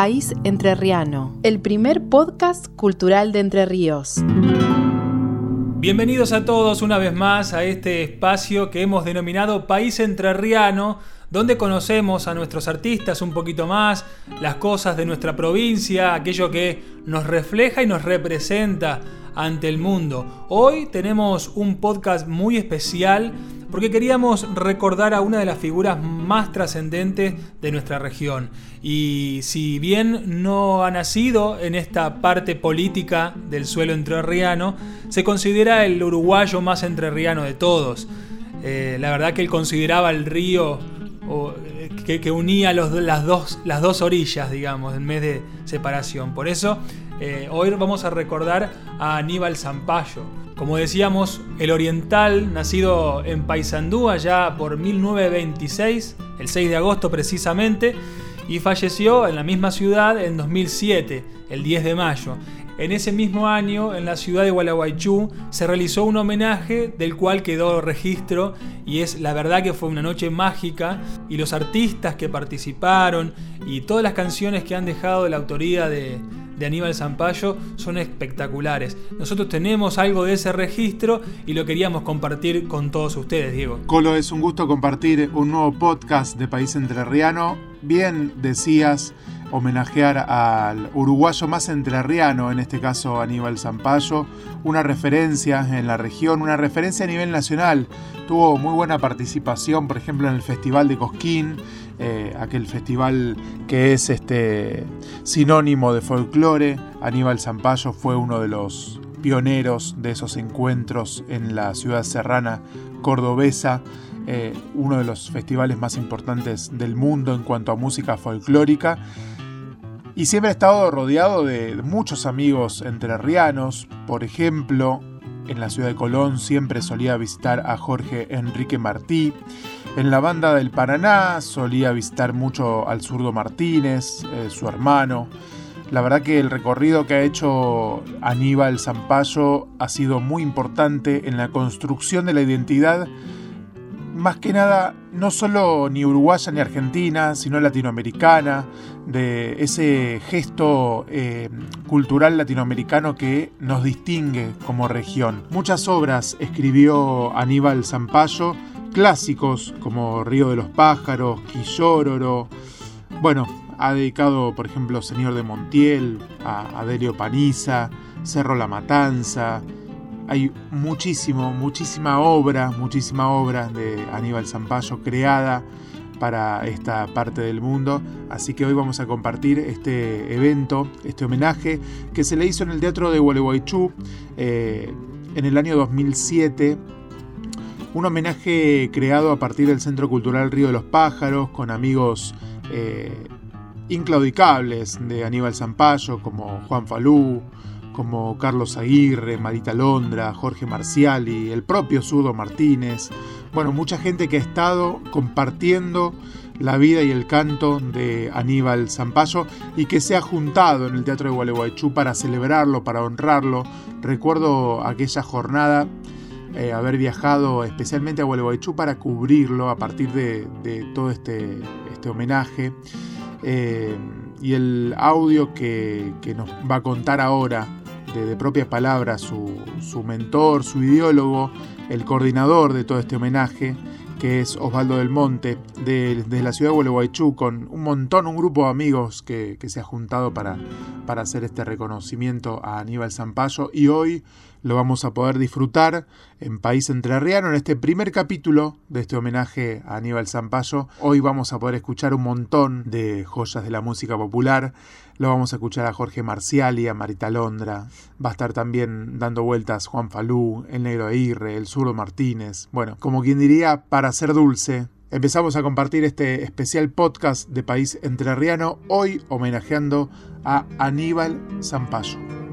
País Entrerriano, el primer podcast cultural de Entre Ríos. Bienvenidos a todos una vez más a este espacio que hemos denominado País Entrerriano, donde conocemos a nuestros artistas un poquito más, las cosas de nuestra provincia, aquello que nos refleja y nos representa ante el mundo. Hoy tenemos un podcast muy especial porque queríamos recordar a una de las figuras más trascendentes de nuestra región. Y si bien no ha nacido en esta parte política del suelo entrerriano, se considera el uruguayo más entrerriano de todos. Eh, la verdad que él consideraba el río eh, que, unía las, dos, las dos orillas, digamos, en vez de separación. Por eso eh, hoy vamos a recordar a Aníbal Zampayo. Como decíamos, el oriental, nacido en Paysandú allá por 1926, el 6 de agosto precisamente, y falleció en la misma ciudad en 2007, el 10 de mayo. En ese mismo año, en la ciudad de Gualeguaychú, se realizó un homenaje del cual quedó registro y es la verdad que fue una noche mágica y los artistas que participaron y todas las canciones que han dejado de la autoría de, de Aníbal Zampayo son espectaculares. Nosotros tenemos algo de ese registro y lo queríamos compartir con todos ustedes, Diego. Colo, es un gusto compartir un nuevo podcast de País Entrerriano. Bien decías homenajear al uruguayo más entrerriano, en este caso Aníbal Zampayo, una referencia en la región, una referencia a nivel nacional. Tuvo muy buena participación, por ejemplo, en el Festival de Cosquín, eh, aquel festival que es este sinónimo de folclore. Aníbal Zampayo fue uno de los pioneros de esos encuentros en la ciudad serrana cordobesa, eh, uno de los festivales más importantes del mundo en cuanto a música folclórica. Y siempre ha estado rodeado de muchos amigos entrerrianos, por ejemplo, en la ciudad de Colón siempre solía visitar a Jorge Enrique Martí. En la banda del Paraná solía visitar mucho al zurdo Martínez, eh, su hermano. La verdad que el recorrido que ha hecho Aníbal Zampayo ha sido muy importante en la construcción de la identidad, más que nada no solo ni uruguaya ni argentina, sino latinoamericana, de ese gesto eh, cultural latinoamericano que nos distingue como región. Muchas obras escribió Aníbal Zampayo clásicos como Río de los Pájaros, Quillóroro. Bueno, ha dedicado, por ejemplo, Señor de Montiel, a Adelio Paniza, Cerro La Matanza. Hay muchísimo, muchísima obra, muchísima obra de Aníbal Zampayo creada para esta parte del mundo. Así que hoy vamos a compartir este evento, este homenaje que se le hizo en el Teatro de Gualeguaychú eh, en el año 2007 un homenaje creado a partir del Centro Cultural Río de los Pájaros, con amigos eh, inclaudicables de Aníbal Zampayo, como Juan Falú, como Carlos Aguirre, Marita Londra, Jorge Marciali, el propio Sudo Martínez. Bueno, mucha gente que ha estado compartiendo la vida y el canto de Aníbal Zampayo y que se ha juntado en el Teatro de Gualeguaychú para celebrarlo, para honrarlo. Recuerdo aquella jornada eh, haber viajado especialmente a Gualeguaychú para cubrirlo a partir de, todo este, este homenaje. Eh, y el audio que, nos va a contar ahora, de, propias palabras, su, su, mentor, su ideólogo, el coordinador de todo este homenaje, que es Osvaldo del Monte, de, la ciudad de Gualeguaychú, con un montón, un grupo de amigos que, se ha juntado para, para hacer este reconocimiento a Aníbal Zampayo. Y hoy lo vamos a poder disfrutar en País Entrerriano en este primer capítulo de este homenaje a Aníbal Zampayo. Hoy vamos a poder escuchar un montón de joyas de la música popular. Lo vamos a escuchar a Jorge Marciali, a Marita Londra. Va a estar también dando vueltas Juan Falú, el Negro Aguirre, el Zurdo Martínez. Bueno, como quien diría, para ser dulce, Empezamos a compartir este especial podcast de País Entrerriano, hoy homenajeando a Aníbal Zampayo.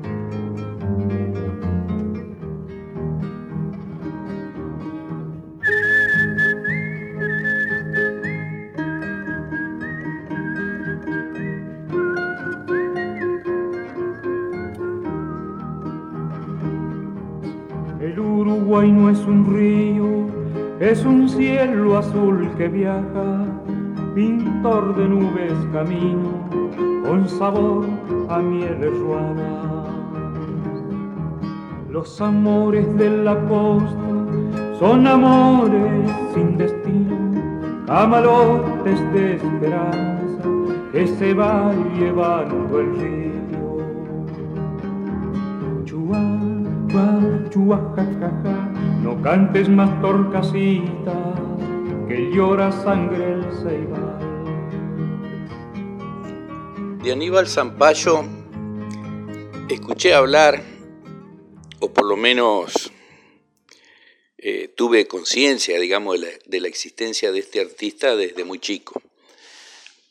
Y no es un río, es un cielo azul que viaja, pintor de nubes camino, con sabor a miel ruana. Los amores de la costa son amores sin destino, camalotes de esperanza que se va llevando el río. Chua, chua, chua, ja, no cantes más torcasita, que llora sangre el ceibal. De Aníbal Zampayo escuché hablar, o por lo menos eh, tuve conciencia, digamos, de la, de la, existencia de este artista desde muy chico.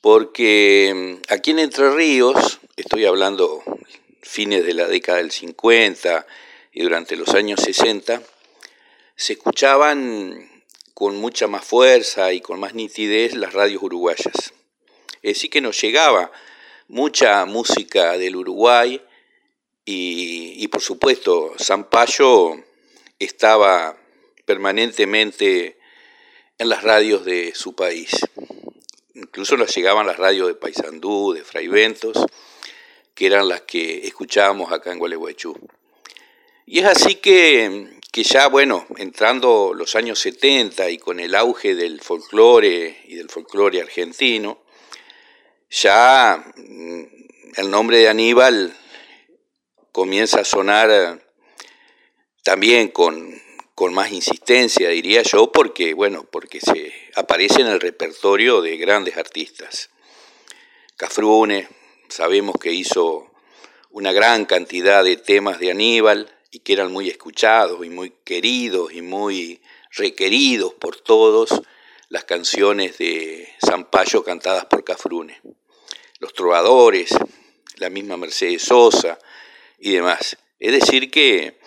Porque mm, aquí en Entre Ríos, estoy hablando fines de la década del 50 y durante los años 60, se escuchaban con mucha más fuerza y con más nitidez las radios uruguayas. Es decir, que nos llegaba mucha música del Uruguay y, y por supuesto Zampayo estaba permanentemente en las radios de su país. Incluso nos llegaban las radios de Paysandú, de Fraiventos, que eran las que escuchábamos acá en Gualeguaychú. Y es así que, que ya, bueno, entrando los años 70 y con el auge del folclore y del folclore argentino, ya mm, el nombre de Aníbal comienza a sonar también con, con más insistencia, diría yo, porque, bueno, porque se aparece en el repertorio de grandes artistas. Cafrune, sabemos que hizo una gran cantidad de temas de Aníbal y que eran muy escuchados y muy queridos y muy requeridos por todos las canciones de Zampayo cantadas por Cafrune. Los trovadores, la misma Mercedes Sosa y demás. Es decir que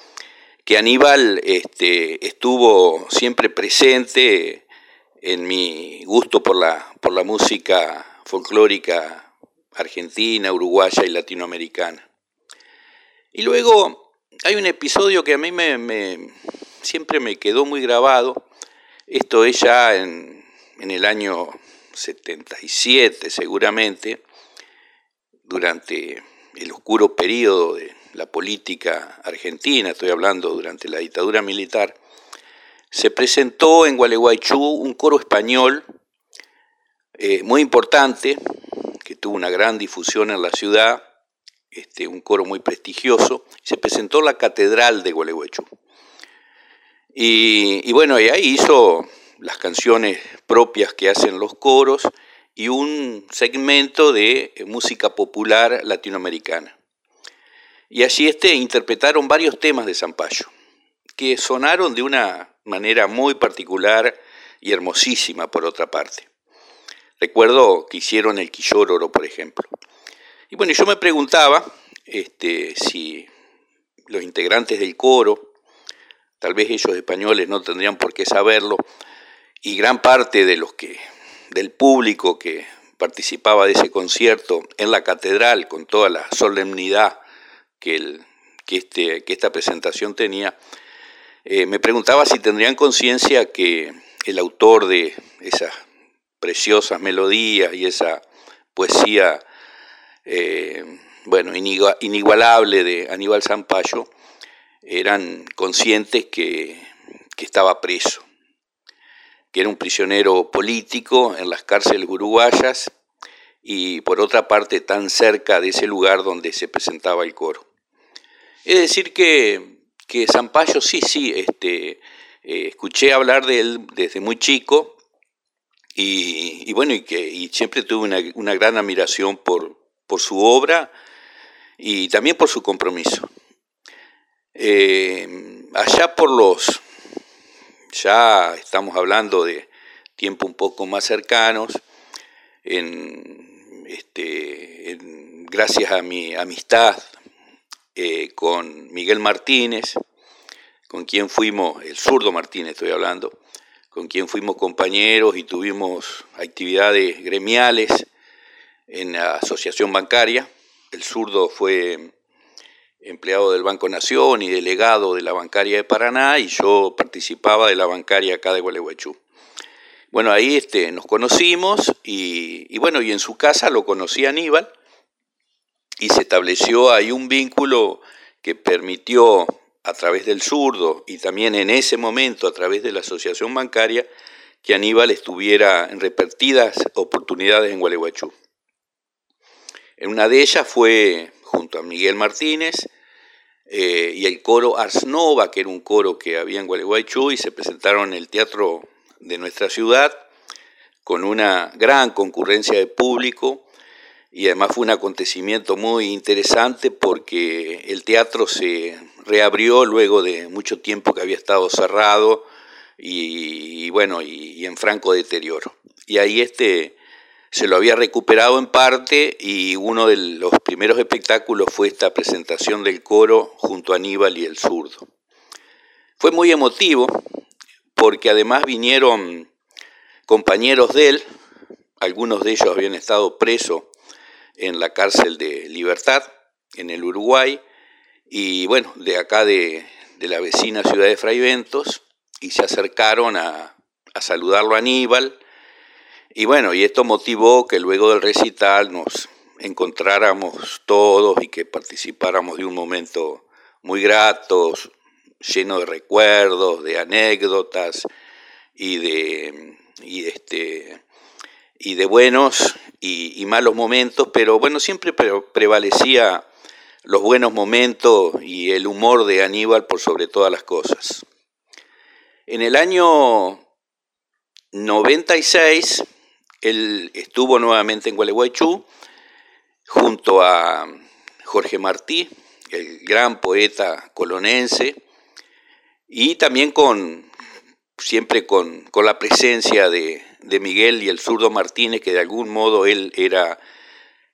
que Aníbal este, estuvo siempre presente en mi gusto por la, por la música folclórica argentina, uruguaya y latinoamericana. Y luego hay un episodio que a mí me, siempre me quedó muy grabado. Esto es ya en, en el año 77 seguramente, durante el oscuro periodo de, la política argentina, estoy hablando durante la dictadura militar, se presentó en Gualeguaychú un coro español eh, muy importante, que tuvo una gran difusión en la ciudad, este, un coro muy prestigioso, se presentó en la Catedral de Gualeguaychú. Y, bueno, ahí hizo las canciones propias que hacen los coros y un segmento de música popular latinoamericana. Y allí este, interpretaron varios temas de Zampayo, que sonaron de una manera muy particular y hermosísima por otra parte. Recuerdo que hicieron el Quillororo, por ejemplo. Y bueno, yo me preguntaba este, si los integrantes del coro, tal vez ellos españoles no tendrían por qué saberlo, y gran parte de los que, del público que participaba de ese concierto en la catedral con toda la solemnidad que, el, que, este, que esta presentación tenía, eh, me preguntaba si tendrían conciencia que el autor de esas preciosas melodías y esa poesía, eh, bueno, inigualable de Aníbal Zampayo, eran conscientes que, que estaba preso, que era un prisionero político en las cárceles uruguayas y por otra parte tan cerca de ese lugar donde se presentaba el coro. Es decir que, que Zampayo sí, sí, este, eh, escuché hablar de él desde muy chico y, bueno, y que siempre tuve una, gran admiración por, por, su obra y también por su compromiso. Eh, allá por los, ya estamos hablando de tiempo un poco más cercanos, en, este, gracias a mi amistad eh, con Miguel Martínez, con quien fuimos, el zurdo Martínez estoy hablando, con quien fuimos compañeros y tuvimos actividades gremiales en la asociación bancaria. El zurdo fue empleado del Banco Nación y delegado de la bancaria de Paraná y yo participaba de la bancaria acá de Gualeguaychú. Bueno, ahí este, nos conocimos y, bueno, y en su casa lo conocí Aníbal y se estableció ahí un vínculo que permitió a través del zurdo y también en ese momento a través de la asociación bancaria que Aníbal estuviera en repetidas oportunidades en Gualeguaychú. En una de ellas fue junto a Miguel Martínez eh, y el coro Ars Nova, que era un coro que había en Gualeguaychú, y se presentaron en el teatro de nuestra ciudad con una gran concurrencia de público y además fue un acontecimiento muy interesante porque el teatro se reabrió luego de mucho tiempo que había estado cerrado y, bueno, y, en franco deterioro. Y ahí este se lo había recuperado en parte y uno de los primeros espectáculos fue esta presentación del coro junto a Aníbal y el zurdo. Fue muy emotivo porque además vinieron compañeros de él, algunos de ellos habían estado presos en la cárcel de Libertad, en el Uruguay, y bueno, de acá de, la vecina ciudad de Fraiventos, y se acercaron a, a saludarlo a Aníbal, y bueno, y esto motivó que luego del recital nos encontráramos todos y que participáramos de un momento muy grato, lleno de recuerdos, de anécdotas y de, y este, y de buenos y, malos momentos, pero bueno, siempre prevalecía los buenos momentos y el humor de Aníbal por sobre todas las cosas. En el año 96, él estuvo nuevamente en Gualeguaychú junto a Jorge Martí, el gran poeta colonense, y también con siempre con, la presencia de, Miguel y el zurdo Martínez, que de algún modo él era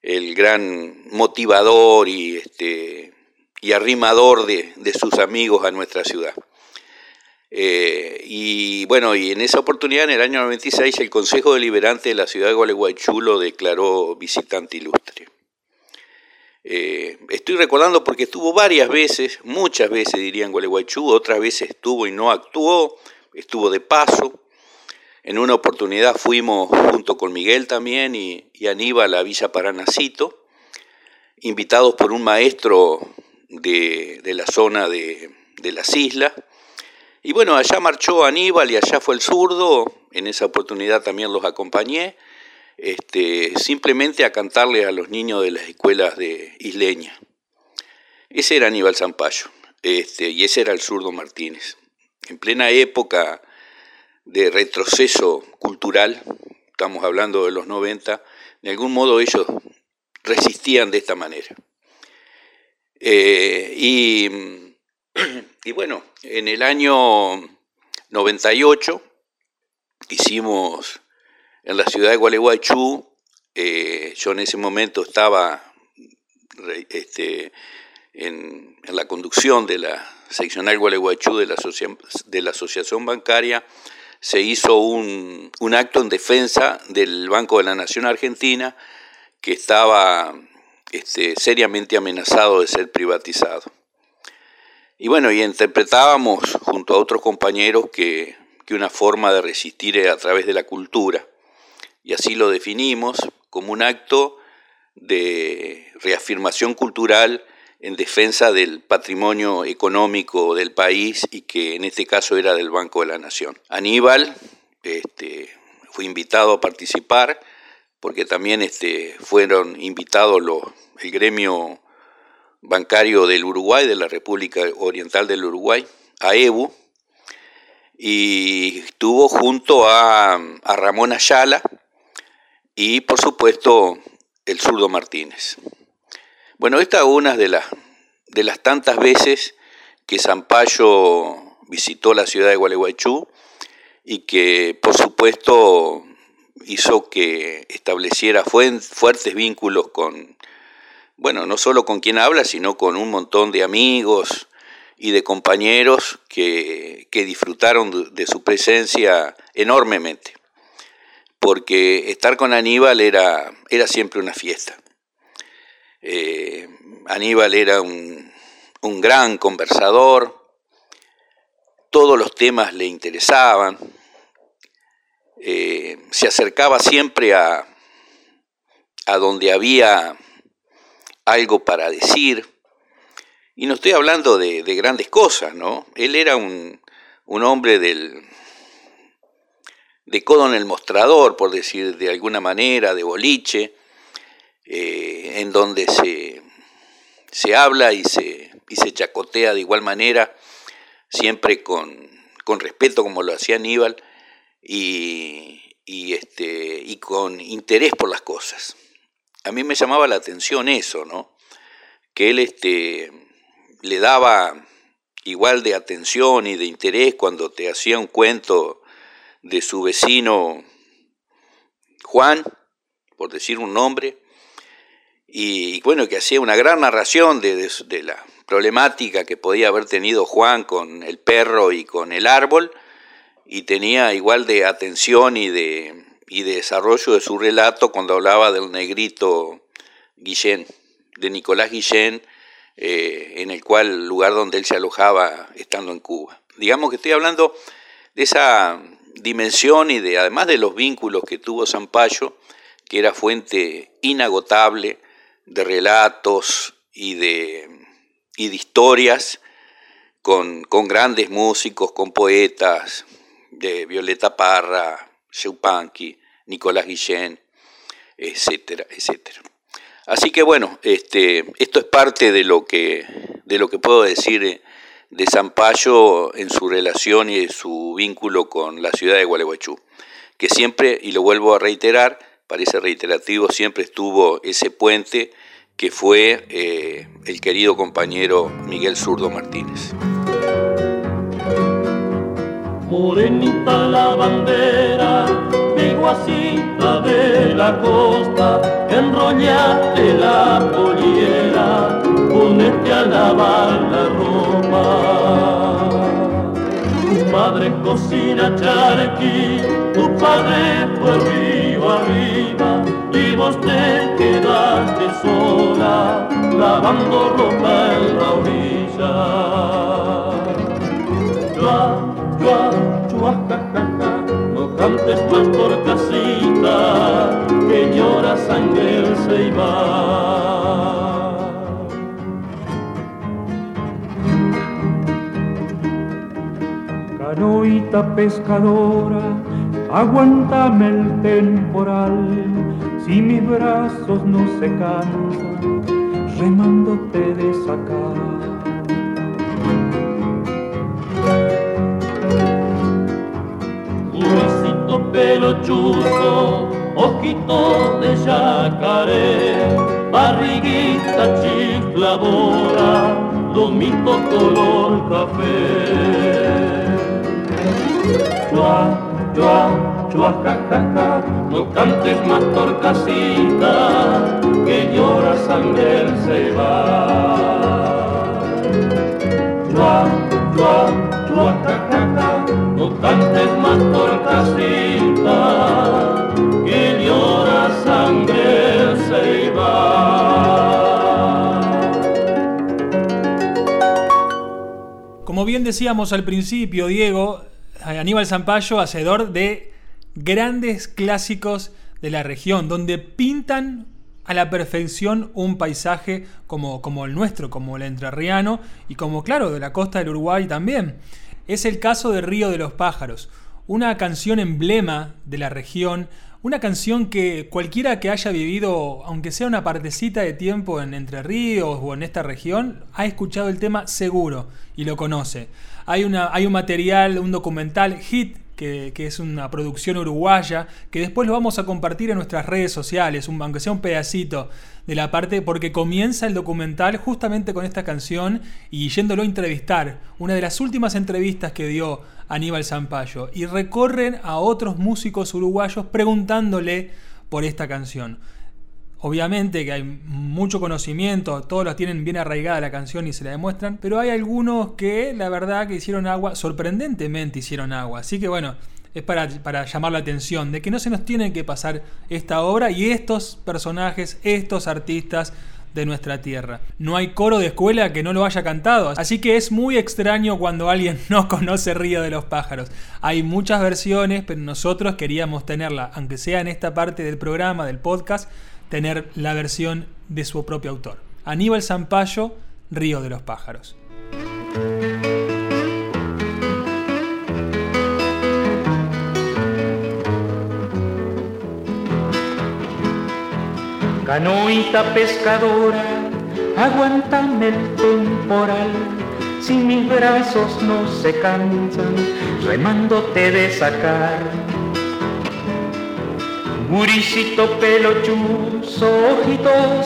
el gran motivador y, este, y arrimador de, sus amigos a nuestra ciudad. Eh, y bueno, y en esa oportunidad, en el año 96, el Consejo Deliberante de la ciudad de Gualeguaychú lo declaró visitante ilustre. Eh, estoy recordando porque estuvo varias veces, muchas veces diría en Gualeguaychú, otras veces estuvo y no actuó, estuvo de paso. En una oportunidad fuimos junto con Miguel también y, Aníbal a Villa Paranacito, invitados por un maestro de, la zona de, las islas. Y bueno, allá marchó Aníbal y allá fue el zurdo, en esa oportunidad también los acompañé, este, simplemente a cantarle a los niños de las escuelas de Isleña. Ese era Aníbal Zampayo, este, y ese era el zurdo Martínez en plena época de retroceso cultural, estamos hablando de los 90, de algún modo ellos resistían de esta manera. Eh, y, y, bueno, en el año 98 hicimos en la ciudad de Gualeguaychú, eh, yo en ese momento estaba este, en, la conducción de la seccional Gualeguaychú de la, de la Asociación Bancaria, se hizo un, acto en defensa del Banco de la Nación Argentina que estaba este, seriamente amenazado de ser privatizado. Y bueno, y interpretábamos junto a otros compañeros que, que una forma de resistir es a través de la cultura. Y así lo definimos como un acto de reafirmación cultural en defensa del patrimonio económico del país y que en este caso era del Banco de la Nación. Aníbal este, fue invitado a participar porque también este, fueron invitados los, el gremio bancario del Uruguay, de la República Oriental del Uruguay, a EBU, y estuvo junto a, a Ramón Ayala y por supuesto el zurdo Martínez. Bueno, esta es una de las, de las tantas veces que Zampayo visitó la ciudad de Gualeguaychú y que, por supuesto, hizo que estableciera fuertes vínculos con, bueno, no solo con quien habla, sino con un montón de amigos y de compañeros que, disfrutaron de su presencia enormemente, porque estar con Aníbal era, era siempre una fiesta. Eh, Aníbal era un, gran conversador, todos los temas le interesaban, eh, se acercaba siempre a, a donde había algo para decir. Y no estoy hablando de, grandes cosas, ¿no? Él era un, hombre del, de codo en el mostrador, por decir de alguna manera, de boliche, eh, en donde se, se habla y se, y se chacotea de igual manera, siempre con, con respeto como lo hacía Aníbal, y, y, este, y con interés por las cosas. A mí me llamaba la atención eso, ¿no? Que él este, le daba igual de atención y de interés cuando te hacía un cuento de su vecino Juan, por decir un nombre, y, bueno, que hacía una gran narración de, de, la problemática que podía haber tenido Juan con el perro y con el árbol, y tenía igual de atención y de, y de desarrollo de su relato cuando hablaba del negrito Guillén, de Nicolás Guillén, eh, en el cual lugar donde él se alojaba estando en Cuba. Digamos que estoy hablando de esa dimensión y de además de los vínculos que tuvo Zampayo, que era fuente inagotable de relatos y de, y de historias con, con grandes músicos, con poetas, de Violeta Parra, Chupanqui, Nicolás Guillén, etcétera, etcétera. Así que bueno, este, esto es parte de lo que, de lo que puedo decir de Zampayo en su relación y su vínculo con la ciudad de Gualeguaychú, que siempre, y lo vuelvo a reiterar, parece reiterativo, siempre estuvo ese puente que fue eh, el querido compañero Miguel Zurdo Martínez. Morenita la bandera, piguacita de la costa, enrollate la pollera, ponete a lavar la ropa. Tu madre cocina charqui, tu padre fue río arriba, y vos te quedaste sola, lavando ropa en la orilla no cantes más por casita, que llora sangre se va. Canoita pescadora, aguántame el temporal, si mis brazos no se cansan, remándote de sacar pelo chuzo, de yacaré, barriguita chifladora, lomito color café. Chua, chua, chua, ja, ja, ja, no cantes más torcasita, que llora sangre se va. Chua, chua, chua, ja, ja, no cantes más torcasita, Como bien decíamos al principio, Diego, Aníbal Zampayo, hacedor de grandes clásicos de la región, donde pintan a la perfección un paisaje como, como el nuestro, como el entrerriano y como, claro, de la costa del Uruguay también. Es el caso de Río de los Pájaros, una canción emblema de la región, una canción que cualquiera que haya vivido, aunque sea una partecita de tiempo en Entre Ríos o en esta región, ha escuchado el tema seguro y lo conoce. Hay, una, hay un material, un documental, Hit, que, es una producción uruguaya, que después lo vamos a compartir en nuestras redes sociales, aunque sea un pedacito de la parte, porque comienza el documental justamente con esta canción y yéndolo a entrevistar, una de las últimas entrevistas que dio Aníbal Zampayo, y recorren a otros músicos uruguayos preguntándole por esta canción. Obviamente que hay mucho conocimiento, todos los tienen bien arraigada la canción y se la demuestran, pero hay algunos que la verdad que hicieron agua, sorprendentemente hicieron agua. Así que bueno, es para, para, llamar la atención de que no se nos tiene que pasar esta obra y estos personajes, estos artistas de nuestra tierra. No hay coro de escuela que no lo haya cantado, así que es muy extraño cuando alguien no conoce Río de los Pájaros. Hay muchas versiones, pero nosotros queríamos tenerla, aunque sea en esta parte del programa, del podcast, tener la versión de su propio autor. Aníbal Zampayo, Río de los Pájaros. Canoita pescadora, aguántame el temporal, si mis brazos no se cansan, remándote de sacar. Guricito pelochuzo, ojitos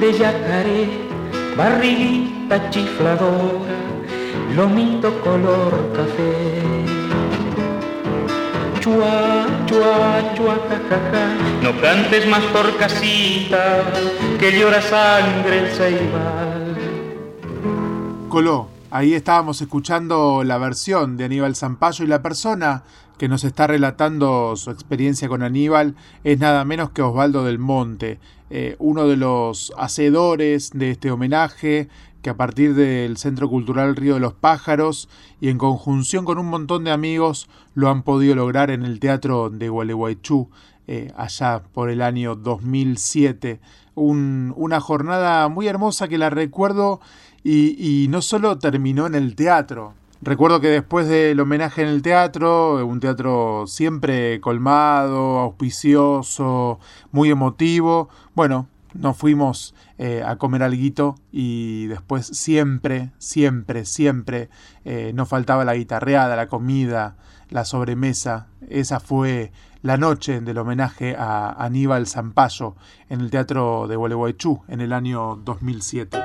de yacaré, barriguita chifladora, lomito color café. Chua, chua, chua, jajaja, no cantes más por casita, que llora sangre el ceibal. Coló, ahí estábamos escuchando la versión de Aníbal Zampayo y la persona que nos está relatando su experiencia con Aníbal es nada menos que Osvaldo del Monte, eh, uno de los hacedores de este homenaje que a partir del Centro Cultural Río de los Pájaros y en conjunción con un montón de amigos lo han podido lograr en el Teatro de Gualeguaychú eh, allá por el año 2007. una jornada muy hermosa que la recuerdo y no solo terminó en el teatro, Recuerdo que después del homenaje en el teatro, un teatro siempre colmado, auspicioso, muy emotivo, bueno, nos fuimos eh, a comer alguito y después siempre, siempre, siempre eh, nos faltaba la guitarreada, la comida, la sobremesa. Esa fue la noche del homenaje a Aníbal Zampayo en el Teatro de Gualeguaychú en el año 2007.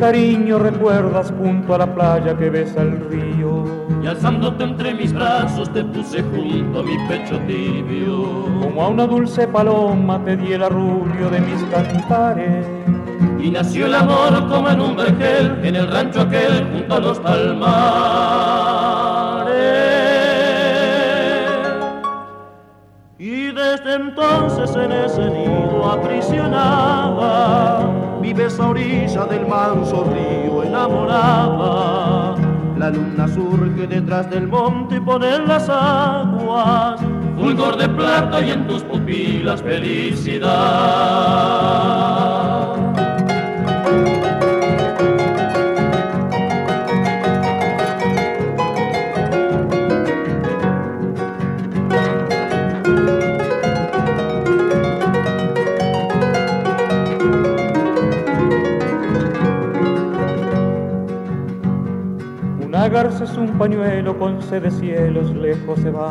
Cariño recuerdas junto a la playa que besa el río. Y alzándote entre mis brazos te puse junto a mi pecho tibio. Como a una dulce paloma te di el arrullo de mis cantares. Y nació el amor como en un vergel en el rancho aquel junto a los palmares. Y desde entonces en ese nido aprisionaba vive esa orilla del manso río enamorada. La luna surge detrás del monte y pone en las aguas fulgor de plata y en tus pupilas felicidad. Es un pañuelo con sed de cielos, lejos se va.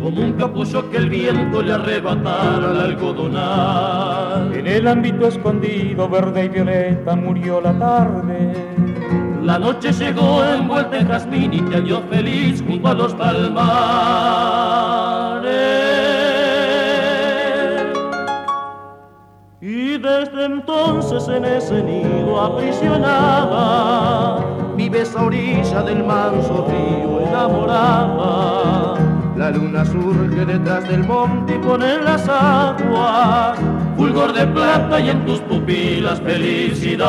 Como un capullo que el viento le arrebatara al algodonal. En el ámbito escondido, verde y violeta, murió la tarde. La noche llegó envuelta en jazmín y te halló feliz junto a los palmares. Y desde entonces en ese nido aprisionada vive esa orilla del manso río enamorada. La luna surge detrás del monte y pone las aguas fulgor de plata y en tus pupilas felicidad.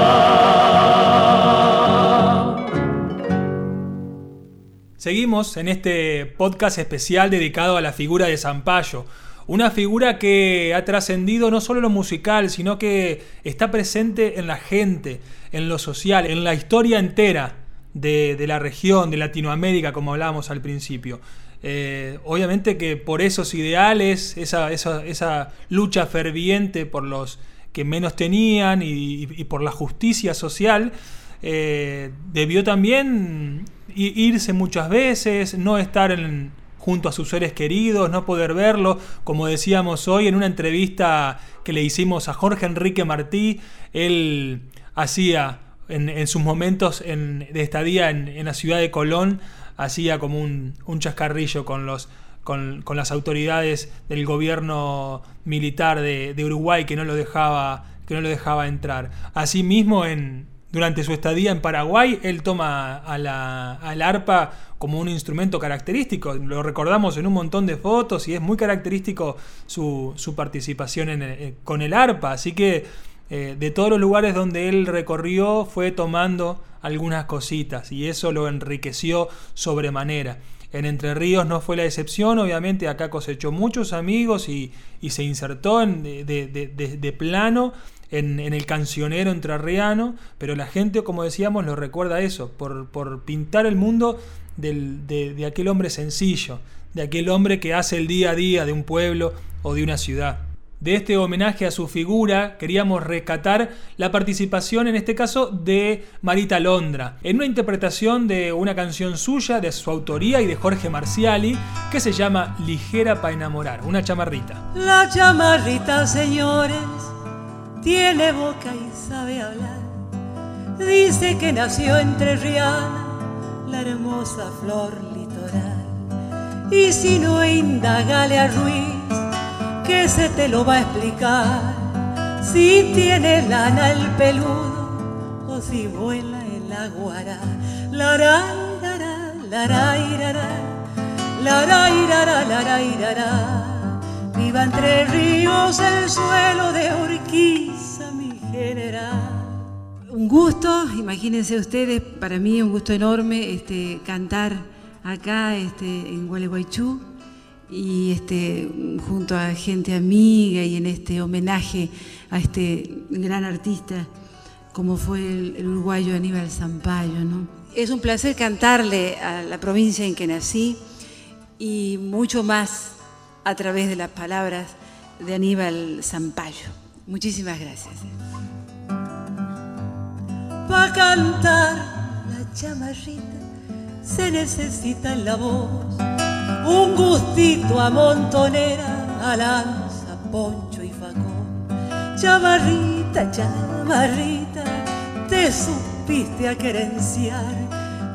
Seguimos en este podcast especial dedicado a la figura de Zampayo. Una figura que ha trascendido no solo lo musical, sino que está presente en la gente, en lo social, en la historia entera de, la región, de Latinoamérica, como hablábamos al principio. Eh, obviamente que por esos ideales, esa, esa, lucha ferviente por los que menos tenían y, por la justicia social, eh, debió también irse muchas veces, no estar junto a sus seres queridos, no poder verlo, como decíamos hoy en una entrevista que le hicimos a Jorge Enrique Martí, él hacía en, sus momentos de estadía en, en, la ciudad de Colón, hacía como un, chascarrillo con, los, con, las autoridades del gobierno militar de, Uruguay que no lo dejaba, que no lo dejaba entrar. Asimismo, en, durante su estadía en Paraguay, él toma a la, arpa como un instrumento característico. Lo recordamos en un montón de fotos y es muy característico su, participación eh, con el arpa. Así que eh, de todos los lugares donde él recorrió fue tomando algunas cositas y eso lo enriqueció sobremanera. En Entre Ríos no fue la excepción, obviamente acá cosechó muchos amigos y, se insertó en, de, plano en, el cancionero entrerriano, pero la gente, como decíamos, lo recuerda eso, por, por pintar el mundo de aquel hombre sencillo, de aquel hombre que hace el día a día de un pueblo o de una ciudad. De este homenaje a su figura queríamos rescatar la participación en este caso de Marita Londra en una interpretación de una canción suya de su autoría y de Jorge Marciali que se llama Ligera para enamorar, una chamarrita. La chamarrita, señores, tiene boca y sabe hablar. Dice que nació entre Riana, la hermosa flor litoral. Y si no indagale a Ruiz, que se te lo va a explicar si tiene lana el peludo o si vuela el aguará. La ra, la ra, la Viva entre ríos el suelo de Urquiza, mi general. Un gusto, imagínense ustedes, para mí un gusto enorme este, cantar acá este, en Gualeguaychú y este, junto a gente amiga y en este homenaje a este gran artista como fue el, uruguayo Aníbal Zampayo. ¿no? Es un placer cantarle a la provincia en que nací y mucho más a través de las palabras de Aníbal Zampayo. Muchísimas gracias. Para cantar la chamarrita se necesita la voz un gustito a montonera, alanza, poncho y facón. Chamarrita, chamarrita, te supiste a querenciar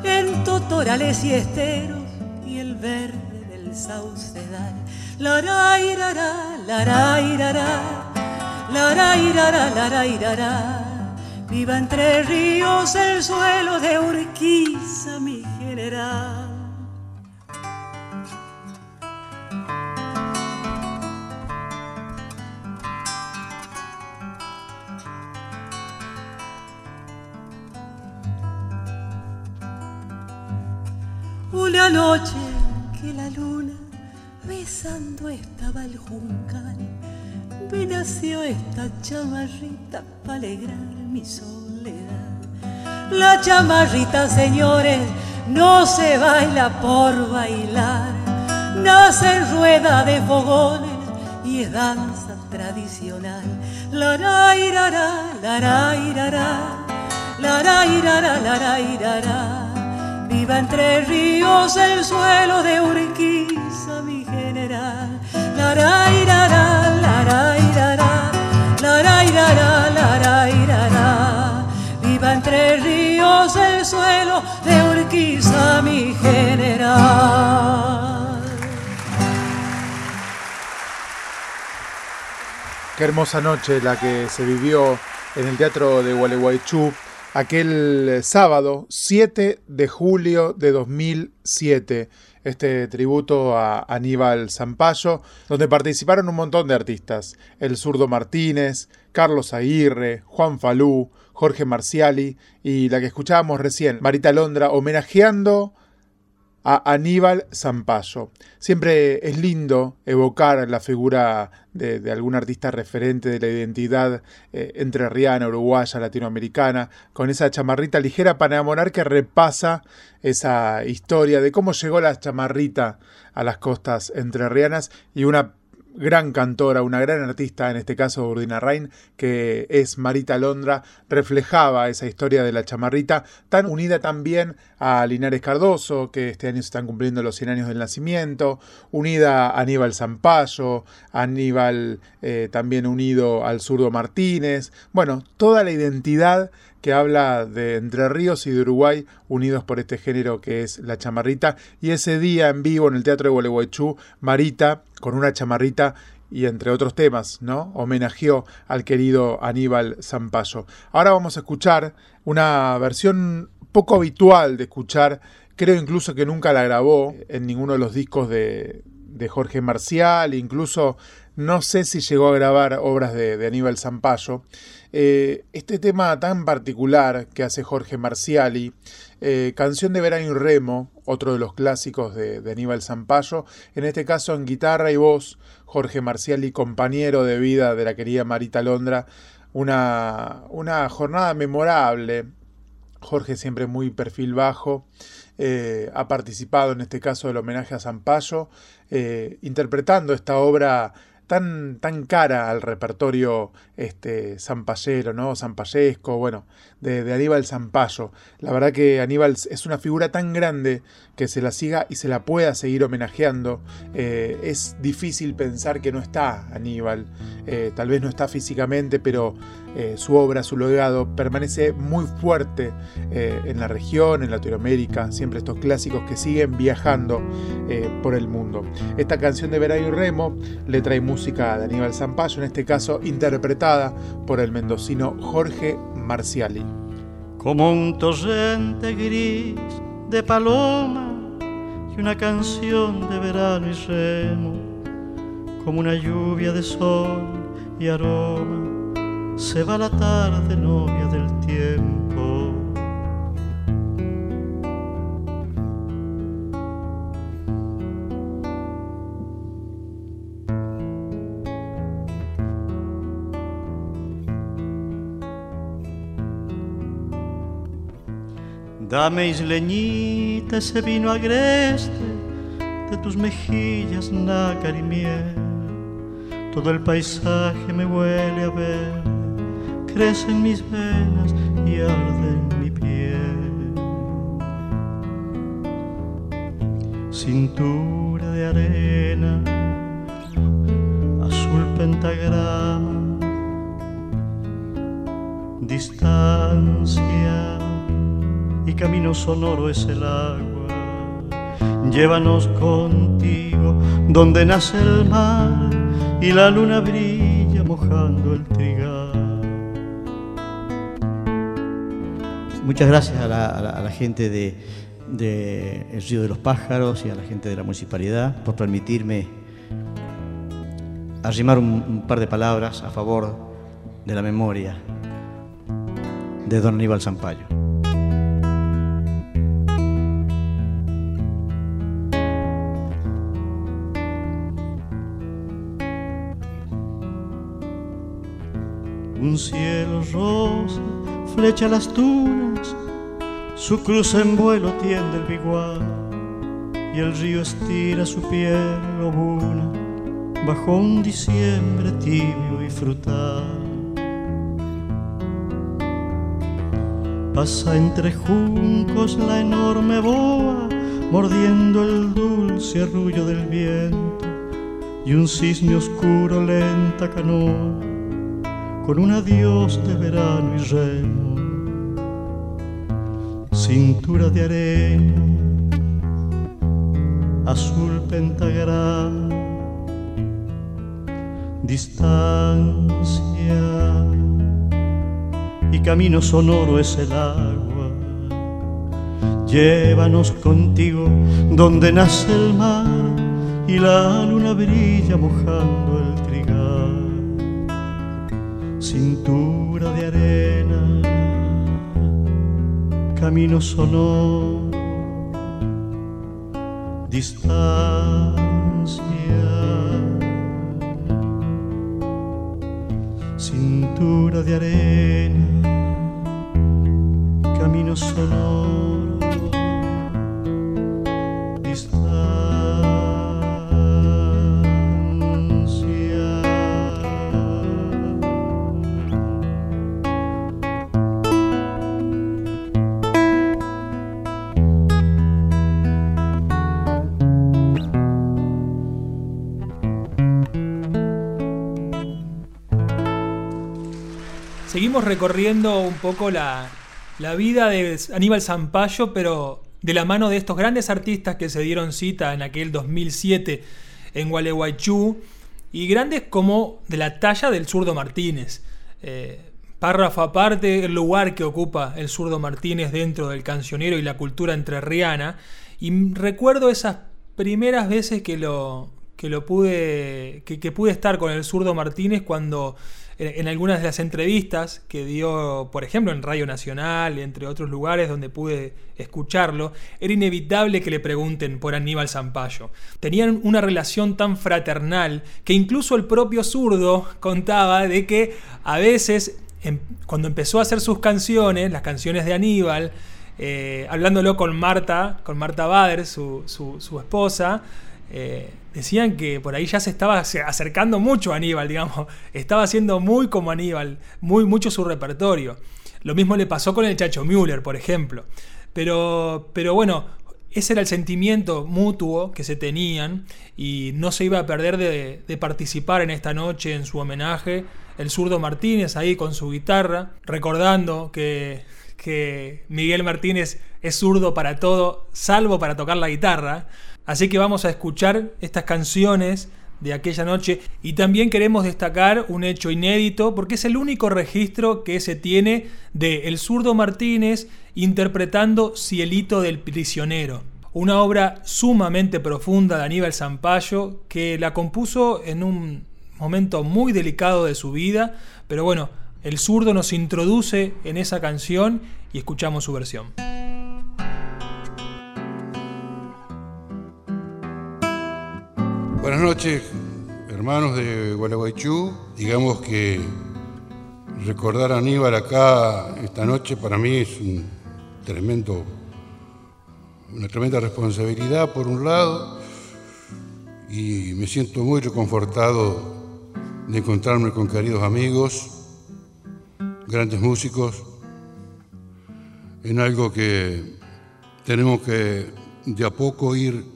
en totorales y esteros y el verde del saucedal. La rairara, la rairara, la rairara, la rairara. Viva entre ríos el suelo de Urquiza, mi general. Que la luna besando estaba el juncal, me nació esta chamarrita para alegrar mi soledad. La chamarrita, señores, no se baila por bailar, nace rueda de fogones y es danza tradicional. La irara, la la la la la la. Viva entre ríos el suelo de Urquiza, mi general. La ra, la la la Viva entre ríos el suelo de Urquiza, mi general. Qué hermosa noche la que se vivió en el Teatro de Gualeguaychú aquel sábado 7 de julio de 2007, este tributo a Aníbal Zampayo, donde participaron un montón de artistas, el zurdo Martínez, Carlos Aguirre, Juan Falú, Jorge Marciali y la que escuchábamos recién, Marita Londra, homenajeando a Aníbal Zampayo. Siempre es lindo evocar la figura de, algún artista referente de la identidad eh, entrerriana, uruguaya, latinoamericana, con esa chamarrita ligera para enamorar que repasa esa historia de cómo llegó la chamarrita a las costas entrerrianas y una gran cantora, una gran artista, en este caso Urdina Rain, que es Marita Londra, reflejaba esa historia de la chamarrita, tan unida también a Linares Cardoso, que este año se están cumpliendo los 100 años del nacimiento, unida a Aníbal Zampayo, Aníbal eh, también unido al zurdo Martínez, bueno, toda la identidad que habla de Entre Ríos y de Uruguay unidos por este género que es la chamarrita. Y ese día en vivo en el Teatro de Gualeguaychú, Marita, con una chamarrita, y entre otros temas, ¿no? Homenajeó al querido Aníbal Zampayo. Ahora vamos a escuchar una versión poco habitual de escuchar, creo incluso que nunca la grabó en ninguno de los discos de, de Jorge Marcial, incluso no sé si llegó a grabar obras de, Aníbal Zampayo. Eh, este tema tan particular que hace Jorge Marciali, eh, Canción de Verano y Remo, otro de los clásicos de, Aníbal Zampayo, en este caso en guitarra y voz, Jorge Marciali, compañero de vida de la querida Marita Londra, una, una jornada memorable. Jorge siempre muy perfil bajo. Eh, ha participado en este caso del homenaje a Zampayo, interpretando esta obra tan, tan cara al repertorio este, zampallero, ¿no? Zampallesco, bueno, de, Aníbal Zampayo. La verdad que Aníbal es una figura tan grande que se la siga y se la pueda seguir homenajeando. Eh, es difícil pensar que no está Aníbal, eh, tal vez no está físicamente, pero eh, su obra, su legado permanece muy fuerte en la región, en Latinoamérica, siempre estos clásicos que siguen viajando por el mundo. Esta canción de Veray Remo le trae música de Aníbal Zampayo, en este caso interpretada por el mendocino Jorge Marciali. Como un torrente gris de paloma y una canción de verano y remo, como una lluvia de sol y aroma, se va la tarde novia del tiempo. Dame isleñita ese vino agreste de tus mejillas nácar y miel. Todo el paisaje me huele a ver, crece en mis venas y arde en mi piel. Cintura de arena, azul pentagrama, distancia y camino sonoro es el agua. Llévanos contigo donde nace el mar y la luna brilla mojando el trigal. Muchas gracias a la, gente de, El Río de los Pájaros y a la gente de la municipalidad por permitirme arrimar un, par de palabras a favor de la memoria de don Aníbal Zampayo. Un cielo rosa flecha las tunas, su cruz en vuelo tiende el bigual y el río estira su piel lobuna bajo un diciembre tibio y frutal. Pasa entre juncos la enorme boa, mordiendo el dulce arrullo del viento, y un cisne oscuro lenta canoa con un adiós de verano y remo, cintura de arena, azul pentagrama, distancia y camino sonoro es el agua. Llévanos contigo donde nace el mar y la luna brilla mojando el cintura de arena, camino sonoro, distancia, cintura de arena, camino sonoro. Recorriendo un poco la, vida de Aníbal Zampayo, pero de la mano de estos grandes artistas que se dieron cita en aquel 2007 en Gualeguaychú y grandes como de la talla del zurdo Martínez. Eh, párrafo aparte, el lugar que ocupa el zurdo Martínez dentro del cancionero y la cultura entrerriana. Y recuerdo esas primeras veces que lo, que lo pude, que, pude estar con el zurdo Martínez cuando en, algunas de las entrevistas que dio, por ejemplo, en Radio Nacional, entre otros lugares donde pude escucharlo, era inevitable que le pregunten por Aníbal Zampayo. Tenían una relación tan fraternal que incluso el propio zurdo contaba de que a veces, em, cuando empezó a hacer sus canciones, las canciones de Aníbal, eh, hablándolo con Marta, con Marta Bader, su, esposa, eh, decían que por ahí ya se estaba acercando mucho a Aníbal, digamos, estaba haciendo muy como Aníbal, muy mucho su repertorio. Lo mismo le pasó con el Chacho Müller, por ejemplo. Pero, pero bueno, ese era el sentimiento mutuo que se tenían y no se iba a perder de, participar en esta noche en su homenaje. El zurdo Martínez ahí con su guitarra, recordando que, que Miguel Martínez es zurdo para todo, salvo para tocar la guitarra. Así que vamos a escuchar estas canciones de aquella noche. Y también queremos destacar un hecho inédito porque es el único registro que se tiene de El zurdo Martínez interpretando Cielito del prisionero, una obra sumamente profunda de Aníbal Zampayo que la compuso en un momento muy delicado de su vida, pero bueno, el zurdo nos introduce en esa canción y escuchamos su versión. Buenas noches, hermanos de Gualeguaychú. Digamos que recordar a Aníbal acá esta noche para mí es un tremendo, una tremenda responsabilidad por un lado y me siento muy reconfortado de encontrarme con queridos amigos, grandes músicos, en algo que tenemos que de a poco ir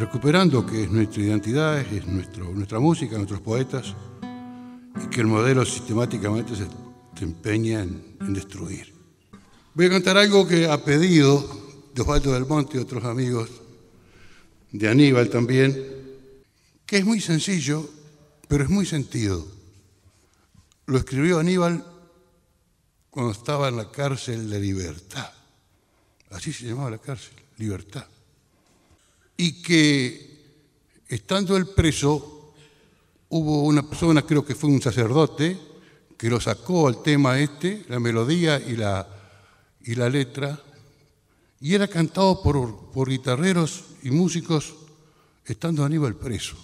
recuperando que es nuestra identidad, es nuestro, nuestra música, nuestros poetas, y que el modelo sistemáticamente se, empeña en, destruir. Voy a cantar algo que ha pedido de Osvaldo del Monte y otros amigos, de Aníbal también, que es muy sencillo, pero es muy sentido. Lo escribió Aníbal cuando estaba en la cárcel de libertad. Así se llamaba la cárcel, libertad y que estando el preso hubo una persona, creo que fue un sacerdote, que lo sacó al tema este, la melodía y la, y la letra, y era cantado por, por guitarreros y músicos estando Aníbal preso.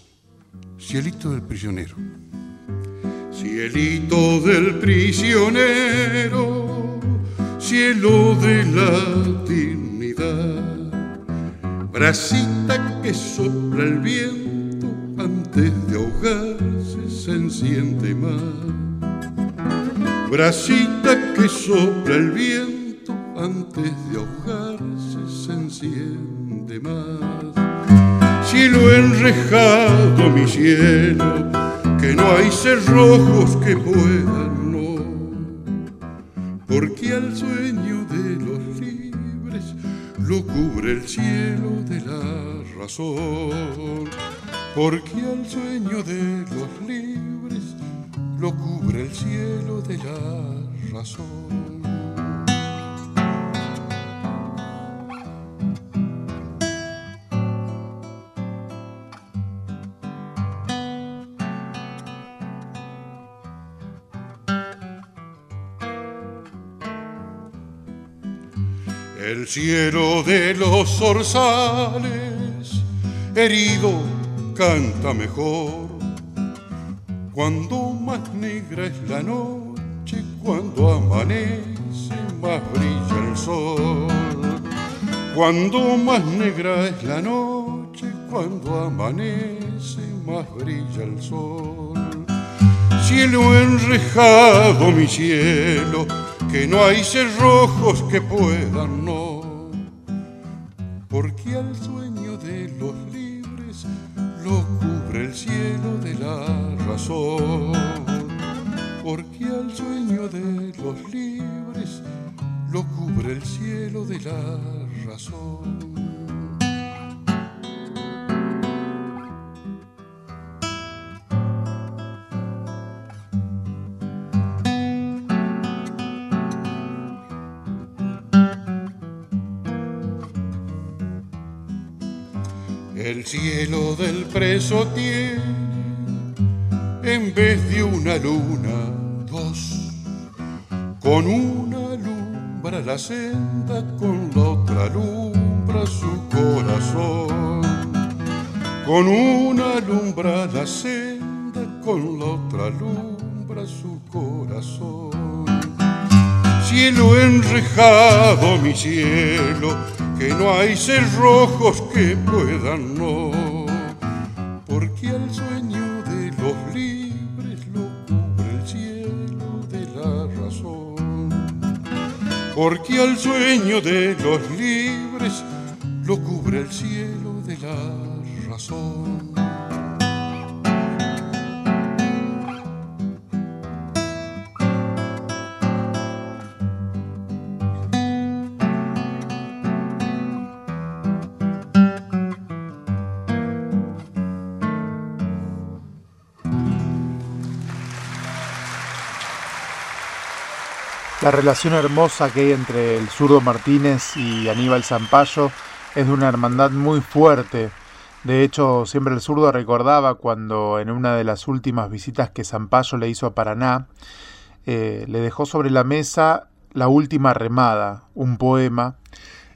Cielito del prisionero. Cielito del prisionero, cielo de la dignidad bracita que sopla el viento antes de ahogarse se enciende más. Bracita que sopla el viento antes de ahogarse se enciende más. Cielo enrejado mi cielo, que no hay cerrojos que puedan no, porque al sueño de los lo cubre el cielo de la razón, porque al sueño de los libres lo cubre el cielo de la razón. El cielo de los zorzales, herido, canta mejor. Cuando más negra es la noche, cuando amanece, más brilla el sol. Cuando más negra es la noche, cuando amanece, más brilla el sol. Cielo enrejado, mi cielo, que no hay cerrojos que puedan no, porque al sueño de los libres lo cubre el cielo de la razón, porque al sueño de los libres lo cubre el cielo de la razón. El cielo del preso tiene, en vez de una luna, dos. Con una alumbra la senda, con la otra alumbra su corazón. Con una alumbra la senda, con la otra alumbra su corazón. Cielo enrejado, mi cielo, que no hay cerrojos que puedan no, porque al sueño de los libres lo cubre el cielo de la razón, porque al sueño de los libres lo cubre el cielo de la razón. La relación hermosa que hay entre el zurdo Martínez y Aníbal Zampayo es de una hermandad muy fuerte. De hecho, siempre el zurdo recordaba cuando en una de las últimas visitas que Zampayo le hizo a Paraná, eh, le dejó sobre la mesa La última remada, un poema,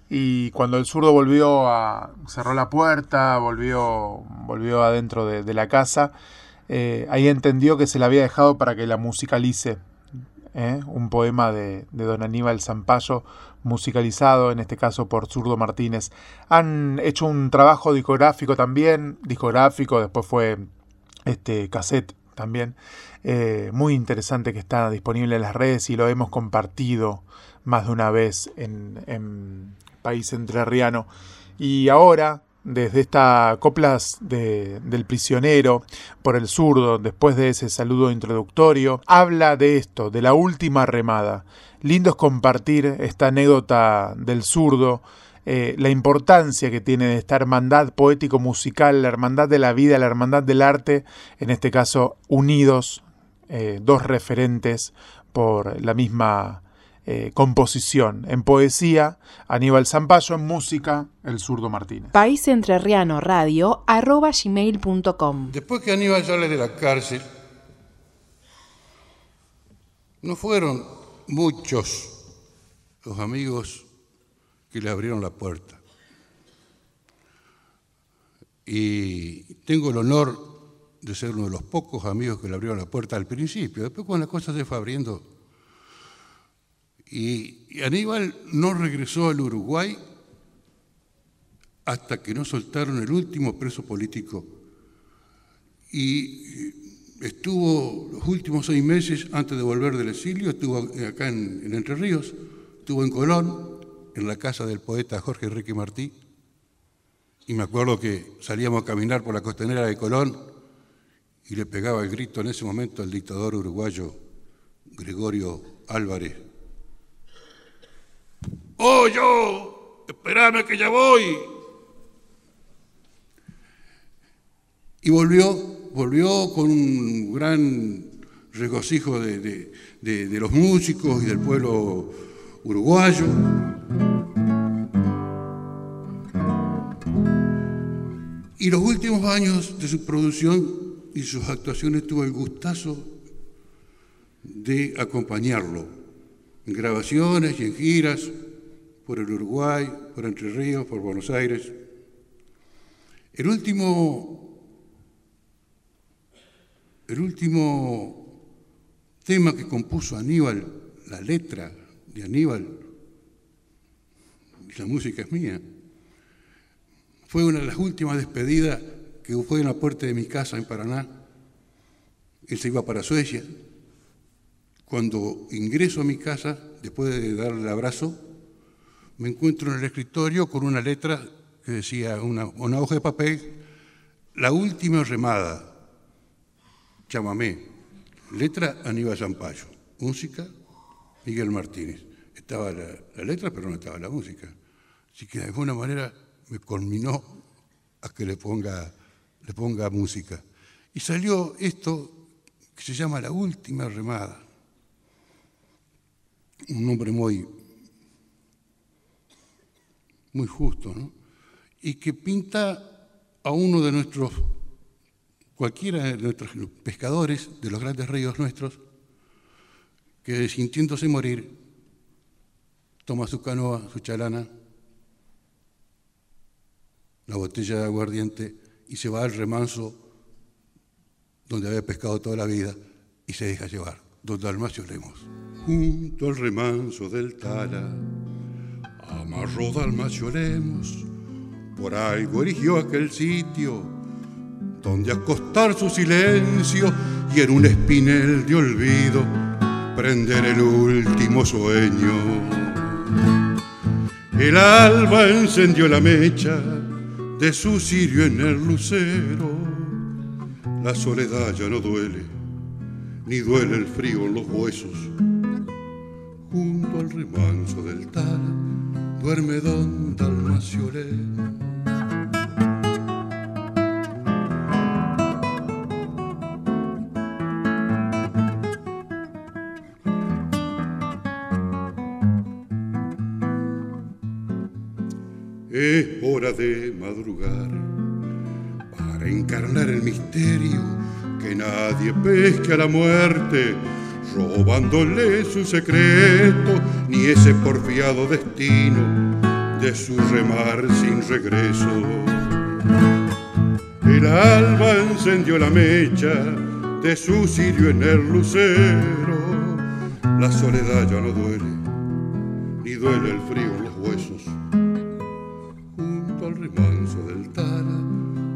y cuando el zurdo volvió a. cerró la puerta, volvió, volvió adentro de, la casa, eh, ahí entendió que se la había dejado para que la musicalice ¿eh? un poema de, de, don Aníbal Zampayo, musicalizado en este caso por Zurdo Martínez. Han hecho un trabajo discográfico también, discográfico, después fue este cassette también, eh, muy interesante que está disponible en las redes y lo hemos compartido más de una vez en, en País Entrerriano. Y ahora, desde esta coplas de, del prisionero por el zurdo, después de ese saludo introductorio, habla de esto, de la última remada. Lindo es compartir esta anécdota del zurdo, eh, la importancia que tiene esta hermandad poético-musical, la hermandad de la vida, la hermandad del arte, en este caso unidos, eh, dos referentes por la misma eh, composición. En poesía, Aníbal Zampayo, en música, El Zurdo Martínez. País Entrerriano Radio, arroba gmail.com. Después que Aníbal sale de la cárcel, no fueron muchos los amigos que le abrieron la puerta. Y tengo el honor de ser uno de los pocos amigos que le abrieron la puerta al principio. Después cuando la cosa se fue abriendo, y Aníbal no regresó al Uruguay hasta que no soltaron el último preso político. Y estuvo los últimos seis meses antes de volver del exilio, estuvo acá en, en Entre Ríos, estuvo en Colón, en la casa del poeta Jorge Enrique Martí. Y me acuerdo que salíamos a caminar por la costanera de Colón y le pegaba el grito en ese momento al dictador uruguayo Gregorio Álvarez ¡Oh, yo! ¡Espérame que ya voy! Y volvió, volvió con un gran regocijo de, de, de, los músicos y del pueblo uruguayo. Y los últimos años de su producción y sus actuaciones tuvo el gustazo de acompañarlo en grabaciones y en giras por el Uruguay, por Entre Ríos, por Buenos Aires. El último, el último tema que compuso Aníbal, la letra de Aníbal, y la música es mía, fue una de las últimas despedidas que fue en la puerta de mi casa en Paraná. Él se iba para Suecia. Cuando ingreso a mi casa, después de darle abrazo, me encuentro en el escritorio con una letra que decía, una, hoja de papel, la última remada, chamamé, letra Aníbal Zampayo, música Miguel Martínez. Estaba la, la, letra, pero no estaba la música. Así que de alguna manera me culminó a que le ponga, le ponga música. Y salió esto que se llama La Última Remada. Un nombre muy, muy justo, ¿no? Y que pinta a uno de nuestros, cualquiera de nuestros pescadores de los grandes ríos nuestros, que sintiéndose morir, toma su canoa, su chalana, la botella de aguardiente y se va al remanso donde había pescado toda la vida y se deja llevar, donde Dalmacio Lemos. Junto al remanso del Tala, amarró Dalmacio Lemos, por algo erigió aquel sitio donde acostar su silencio y en un espinel de olvido prender el último sueño. El alba encendió la mecha de su cirio en el lucero. La soledad ya no duele, ni duele el frío en los huesos. Junto al remanso del tal duerme don Dalmacio Es hora de madrugar para encarnar el misterio que nadie pesque a la muerte, robándole su secreto, ni ese porfiado destino de su remar sin regreso. El alba encendió la mecha de su cirio en el lucero, la soledad ya no duele, ni duele el frío en los huesos al remanso del Tala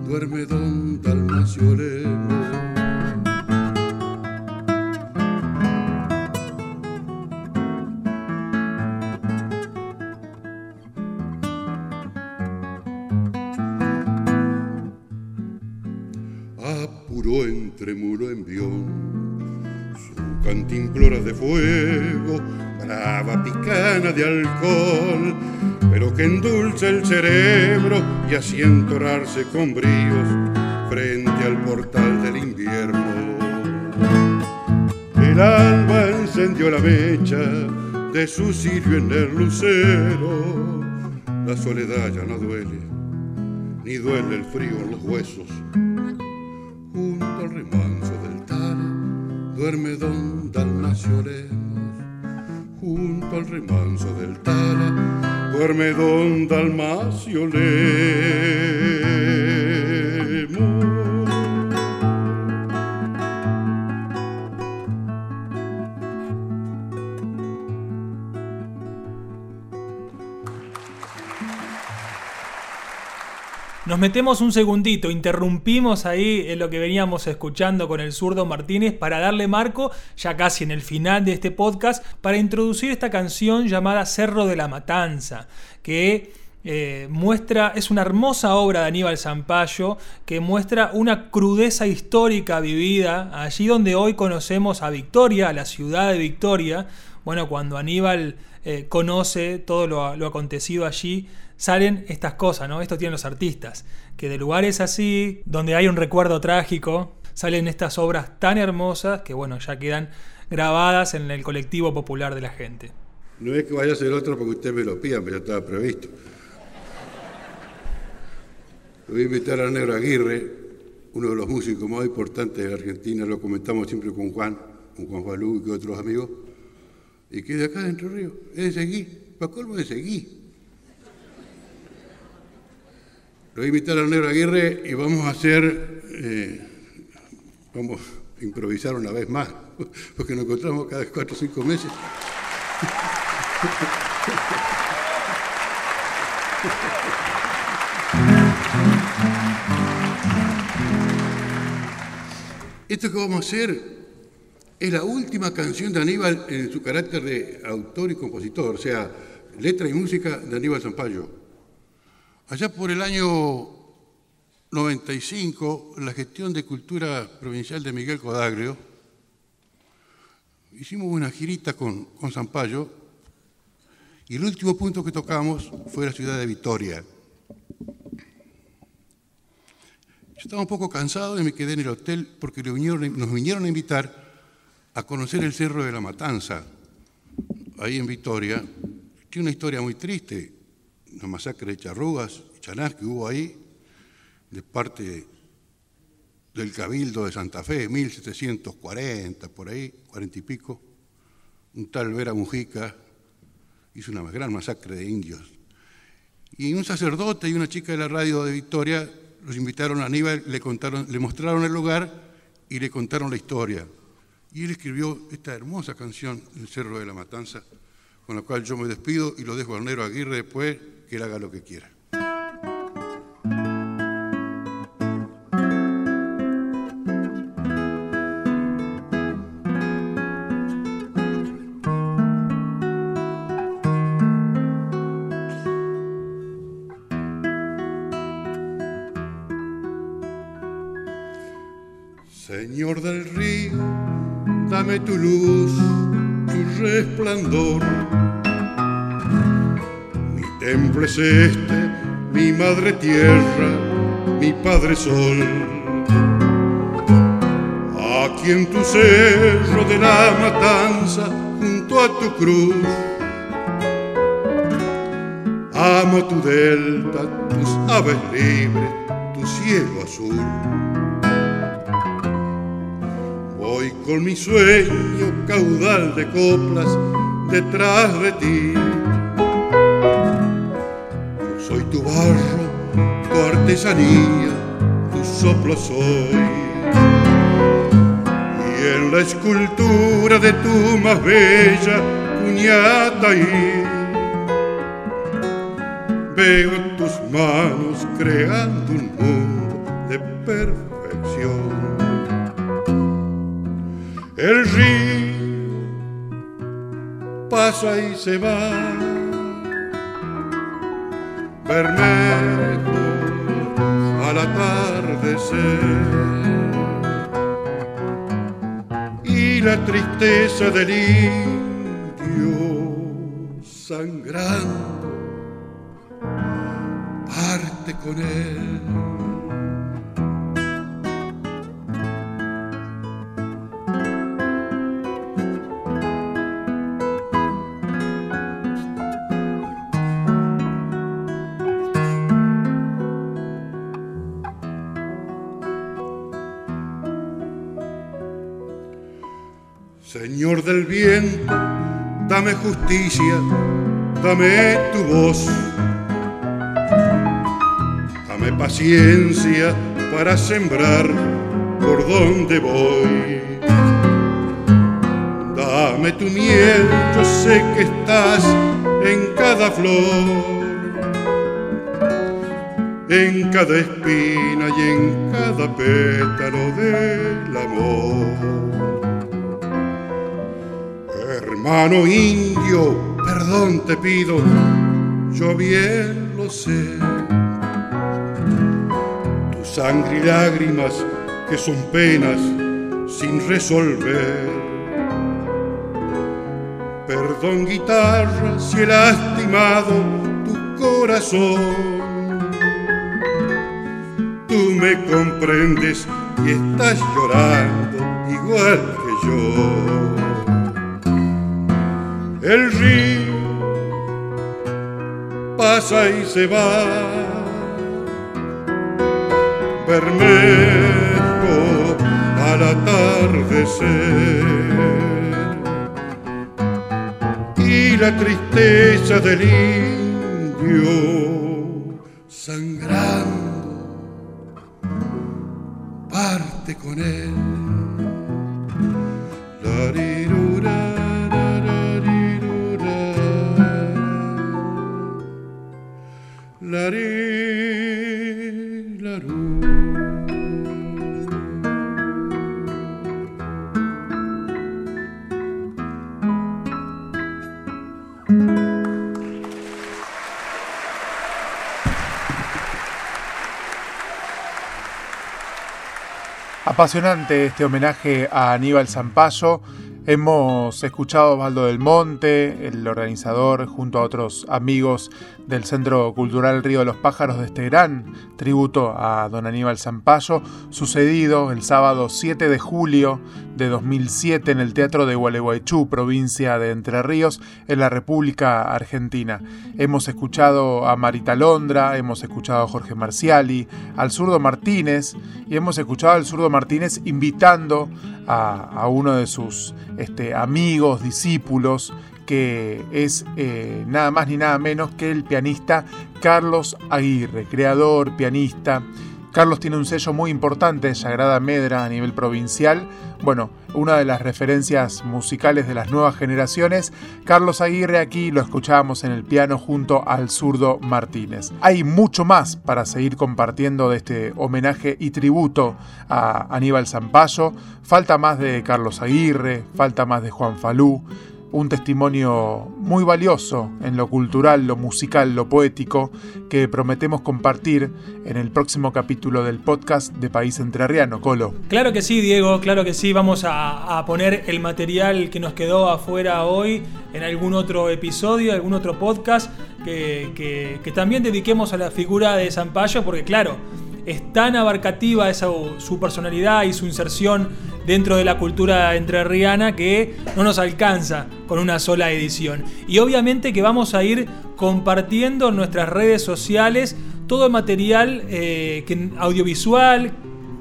duerme don Dalmacio Lemos. Apuró entre muro envión su cantimplora de fuego, brava picana de alcohol pero que endulce el cerebro y así entorarse con bríos frente al portal del invierno. El alba encendió la mecha de su cirio en el lucero. La soledad ya no duele, ni duele el frío en los huesos. Duerme don Dalmacio Lemos. Junto al remanso del Tala duerme don Dalmacio Lemos. Nos metemos un segundito, interrumpimos ahí en lo que veníamos escuchando con el zurdo Martínez para darle marco, ya casi en el final de este podcast, para introducir esta canción llamada Cerro de la Matanza, que eh, muestra, es una hermosa obra de Aníbal Zampayo que muestra una crudeza histórica vivida allí donde hoy conocemos a Victoria, a la ciudad de Victoria. Bueno, cuando Aníbal eh, conoce todo lo, lo acontecido allí, salen estas cosas, ¿no? Esto tienen los artistas, que de lugares así, donde hay un recuerdo trágico, salen estas obras tan hermosas que, bueno, ya quedan grabadas en el colectivo popular de la gente. No es que vaya a ser otro porque usted me lo pida, pero estaba previsto. Voy a invitar a Negro Aguirre, uno de los músicos más importantes de Argentina, lo comentamos siempre con Juan, con Juan Falú y con otros amigos, y que es de acá de Entre Ríos, es de Seguí, para colmo de Seguí. Lo voy a invitar al Negro Aguirre y vamos a hacer, eh, vamos a improvisar una vez más, porque nos encontramos cada cuatro o cinco meses. Esto que vamos a hacer es la última canción de Aníbal en su carácter de autor y compositor, o sea, letra y música de Aníbal Zampayo. Allá por el año 95, la gestión de cultura provincial de Miguel Codagrio, hicimos una girita con, con Zampayo y el último punto que tocamos fue la ciudad de Vitoria. Yo estaba un poco cansado y me quedé en el hotel porque nos vinieron a invitar a conocer el Cerro de la Matanza, ahí en Vitoria. Tiene una historia muy triste una masacre de charrugas, chanás que hubo ahí, de parte del Cabildo de Santa Fe, 1740, por ahí, cuarenta y pico, un tal Vera Mujica hizo una gran masacre de indios. Y un sacerdote y una chica de la radio de Victoria los invitaron a Aníbal, le, contaron, le mostraron el lugar y le contaron la historia. Y él escribió esta hermosa canción, El Cerro de la Matanza, con la cual yo me despido y lo dejo al Nero Aguirre después que él haga lo que quiera. Señor del río, dame tu luz, tu resplandor. Templo es este, mi madre tierra, mi padre sol. Aquí en tu cerro de la matanza, junto a tu cruz, amo tu delta, tus aves libres, tu cielo azul. Voy con mi sueño caudal de coplas detrás de ti. Artesanía, tu soplo soy. Y en la escultura de tu más bella cuñata ahí veo tus manos creando un mundo de perfección. El río pasa y se va, tristeza del indio sangrando parte con él. Señor del viento, dame justicia, dame tu voz, dame paciencia para sembrar por donde voy. Dame tu miel, yo sé que estás en cada flor, en cada espina y en cada pétalo del amor. Hermano indio, perdón te pido, yo bien lo sé. Tu sangre y lágrimas que son penas sin resolver. Perdón guitarra si he lastimado tu corazón. Tú me comprendes y estás llorando igual que yo el río pasa y se va, Bermejo al atardecer, y la tristeza del indio sangrando parte con él. Apasionante este homenaje a Aníbal Zampayo Hemos escuchado a Osvaldo del Monte, el organizador, junto a otros amigos del Centro Cultural Río de los Pájaros de este gran tributo a don Aníbal Zampayo, sucedido el sábado 7 de julio de 2007 en el Teatro de Gualeguaychú, provincia de Entre Ríos, en la República Argentina. Hemos escuchado a Marita Londra, hemos escuchado a Jorge Marciali, al zurdo Martínez, y hemos escuchado al zurdo Martínez invitando a, uno de sus este, amigos, discípulos, que es eh, nada más ni nada menos que el pianista Carlos Aguirre, creador, pianista. Carlos tiene un sello muy importante, Sagrada Medra, a nivel provincial. Bueno, una de las referencias musicales de las nuevas generaciones. Carlos Aguirre aquí lo escuchábamos en el piano junto al zurdo Martínez. Hay mucho más para seguir compartiendo de este homenaje y tributo a Aníbal Zampayo. Falta más de Carlos Aguirre, falta más de Juan Falú un testimonio muy valioso en lo cultural, lo musical, lo poético, que prometemos compartir en el próximo capítulo del podcast de País Entrerriano. Colo. Claro que sí, Diego, claro que sí. Vamos a, poner el material que nos quedó afuera hoy en algún otro episodio, algún otro podcast que, también dediquemos a la figura de Zampayo, porque claro, es tan abarcativa esa, su personalidad y su inserción dentro de la cultura entrerriana que no nos alcanza con una sola edición. Y obviamente que vamos a ir compartiendo en nuestras redes sociales todo el material eh, audiovisual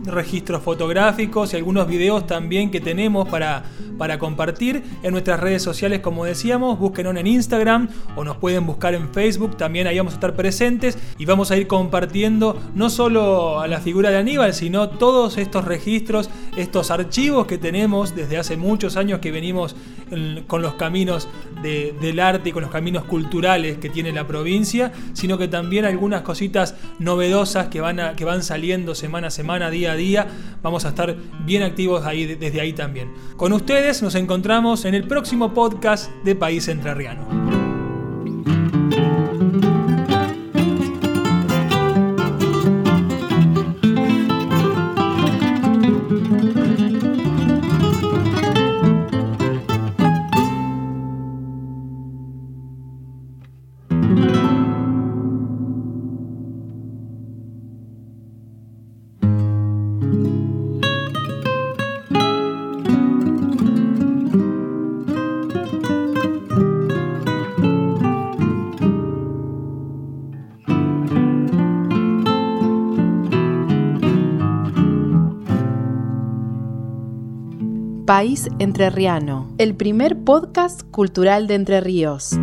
registros fotográficos y algunos videos también que tenemos para, para compartir en nuestras redes sociales, como decíamos. Búsquenos en Instagram o nos pueden buscar en Facebook. También ahí vamos a estar presentes y vamos a ir compartiendo no solo a la figura de Aníbal, sino todos estos registros, estos archivos que tenemos desde hace muchos años que venimos con los caminos del arte y con los caminos culturales que tiene la provincia, sino que también algunas cositas novedosas que van, a, que van saliendo semana a semana, día. Vamos a estar bien activos ahí, desde ahí también. Con ustedes nos encontramos en el próximo podcast de País Entrerriano. País Entrerriano, el primer podcast cultural de Entre Ríos.